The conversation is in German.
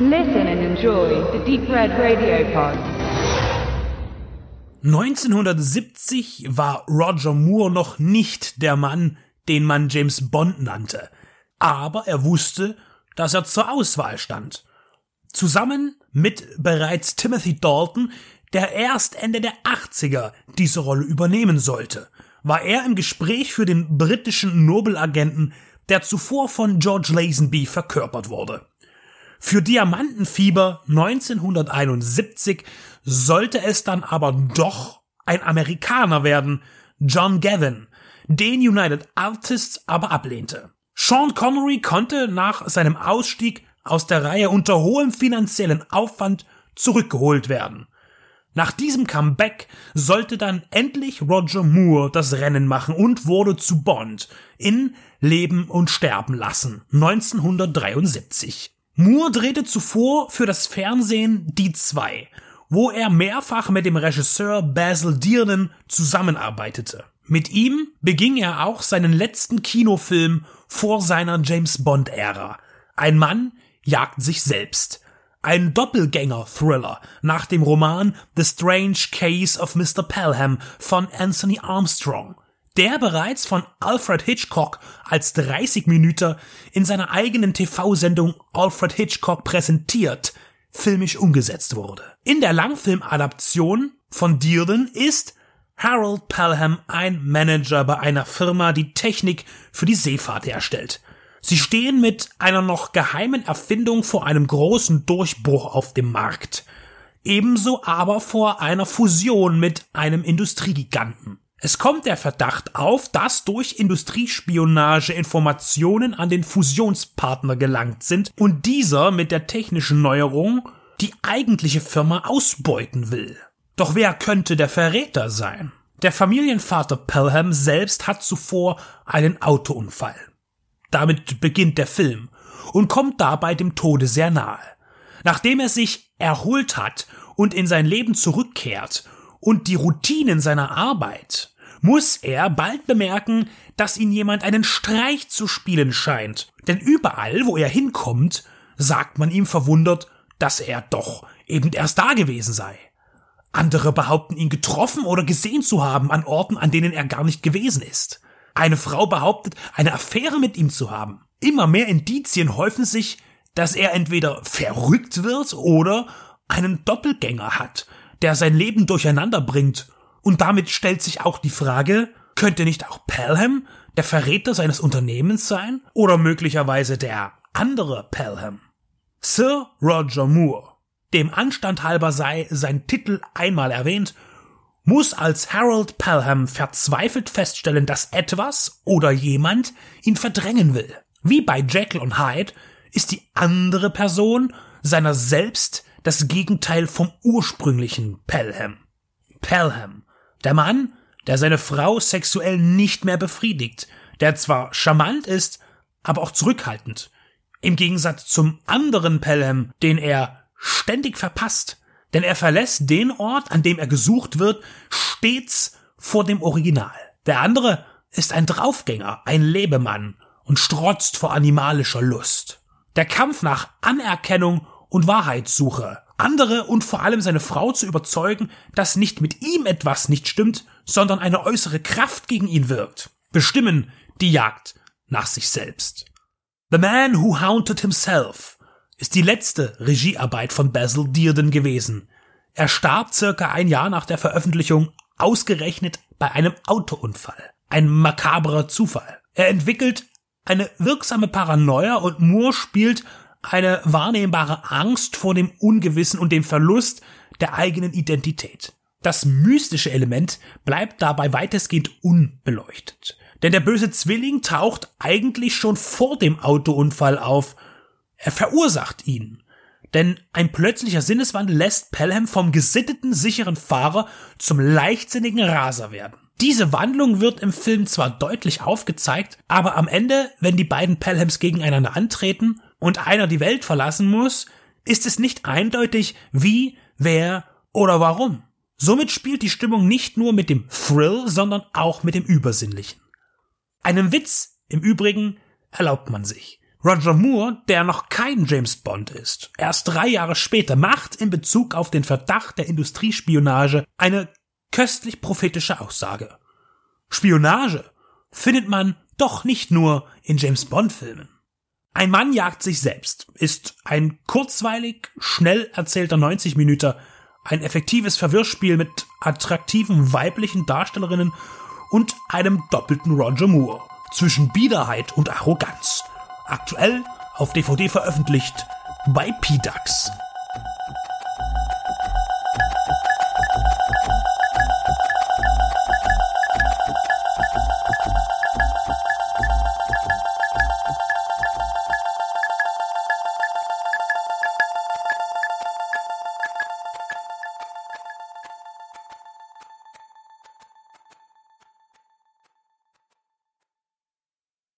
Listen and enjoy the Deep Red Radio Pod. 1970 war Roger Moore noch nicht der Mann, den man James Bond nannte. Aber er wusste, dass er zur Auswahl stand. Zusammen mit bereits Timothy Dalton, der erst Ende der 80er diese Rolle übernehmen sollte, war er im Gespräch für den britischen Nobelagenten, der zuvor von George Lazenby verkörpert wurde. Für Diamantenfieber 1971 sollte es dann aber doch ein Amerikaner werden, John Gavin, den United Artists aber ablehnte. Sean Connery konnte nach seinem Ausstieg aus der Reihe unter hohem finanziellen Aufwand zurückgeholt werden. Nach diesem Comeback sollte dann endlich Roger Moore das Rennen machen und wurde zu Bond in Leben und Sterben lassen 1973. Moore drehte zuvor für das Fernsehen Die zwei, wo er mehrfach mit dem Regisseur Basil Dearden zusammenarbeitete. Mit ihm beging er auch seinen letzten Kinofilm vor seiner James Bond-Ära. Ein Mann jagt sich selbst. Ein Doppelgänger-Thriller nach dem Roman The Strange Case of Mr. Pelham von Anthony Armstrong, der bereits von Alfred Hitchcock als 30 Minuten in seiner eigenen TV-Sendung Alfred Hitchcock präsentiert, filmisch umgesetzt wurde. In der Langfilmadaption von Dearden ist Harold Pelham ein Manager bei einer Firma, die Technik für die Seefahrt herstellt. Sie stehen mit einer noch geheimen Erfindung vor einem großen Durchbruch auf dem Markt. Ebenso aber vor einer Fusion mit einem Industriegiganten. Es kommt der Verdacht auf, dass durch Industriespionage Informationen an den Fusionspartner gelangt sind und dieser mit der technischen Neuerung die eigentliche Firma ausbeuten will. Doch wer könnte der Verräter sein? Der Familienvater Pelham selbst hat zuvor einen Autounfall. Damit beginnt der Film und kommt dabei dem Tode sehr nahe. Nachdem er sich erholt hat und in sein Leben zurückkehrt und die Routinen seiner Arbeit, muss er bald bemerken, dass ihn jemand einen Streich zu spielen scheint. Denn überall, wo er hinkommt, sagt man ihm verwundert, dass er doch eben erst da gewesen sei. Andere behaupten ihn getroffen oder gesehen zu haben an Orten, an denen er gar nicht gewesen ist. Eine Frau behauptet, eine Affäre mit ihm zu haben. Immer mehr Indizien häufen sich, dass er entweder verrückt wird oder einen Doppelgänger hat, der sein Leben durcheinander bringt. Und damit stellt sich auch die Frage, könnte nicht auch Pelham der Verräter seines Unternehmens sein? Oder möglicherweise der andere Pelham? Sir Roger Moore, dem Anstand halber sei sein Titel einmal erwähnt, muss als Harold Pelham verzweifelt feststellen, dass etwas oder jemand ihn verdrängen will. Wie bei Jekyll und Hyde ist die andere Person seiner selbst das Gegenteil vom ursprünglichen Pelham. Pelham, der Mann, der seine Frau sexuell nicht mehr befriedigt, der zwar charmant ist, aber auch zurückhaltend. Im Gegensatz zum anderen Pelham, den er ständig verpasst, denn er verlässt den Ort, an dem er gesucht wird, stets vor dem Original. Der andere ist ein Draufgänger, ein Lebemann und strotzt vor animalischer Lust. Der Kampf nach Anerkennung und Wahrheitssuche, andere und vor allem seine Frau zu überzeugen, dass nicht mit ihm etwas nicht stimmt, sondern eine äußere Kraft gegen ihn wirkt, bestimmen die Jagd nach sich selbst. The Man Who Haunted Himself ist die letzte Regiearbeit von Basil Dearden gewesen. Er starb circa ein Jahr nach der Veröffentlichung ausgerechnet bei einem Autounfall. Ein makabrer Zufall. Er entwickelt eine wirksame Paranoia und Moore spielt eine wahrnehmbare Angst vor dem Ungewissen und dem Verlust der eigenen Identität. Das mystische Element bleibt dabei weitestgehend unbeleuchtet. Denn der böse Zwilling taucht eigentlich schon vor dem Autounfall auf er verursacht ihn. Denn ein plötzlicher Sinneswandel lässt Pelham vom gesitteten, sicheren Fahrer zum leichtsinnigen Raser werden. Diese Wandlung wird im Film zwar deutlich aufgezeigt, aber am Ende, wenn die beiden Pelhams gegeneinander antreten und einer die Welt verlassen muss, ist es nicht eindeutig, wie, wer oder warum. Somit spielt die Stimmung nicht nur mit dem Thrill, sondern auch mit dem Übersinnlichen. Einen Witz im Übrigen erlaubt man sich. Roger Moore, der noch kein James Bond ist, erst drei Jahre später macht in Bezug auf den Verdacht der Industriespionage eine köstlich prophetische Aussage. Spionage findet man doch nicht nur in James Bond Filmen. Ein Mann jagt sich selbst ist ein kurzweilig, schnell erzählter 90 Minuten, ein effektives Verwirrspiel mit attraktiven weiblichen Darstellerinnen und einem doppelten Roger Moore zwischen Biederheit und Arroganz. Aktuell auf DVD veröffentlicht bei PDAX.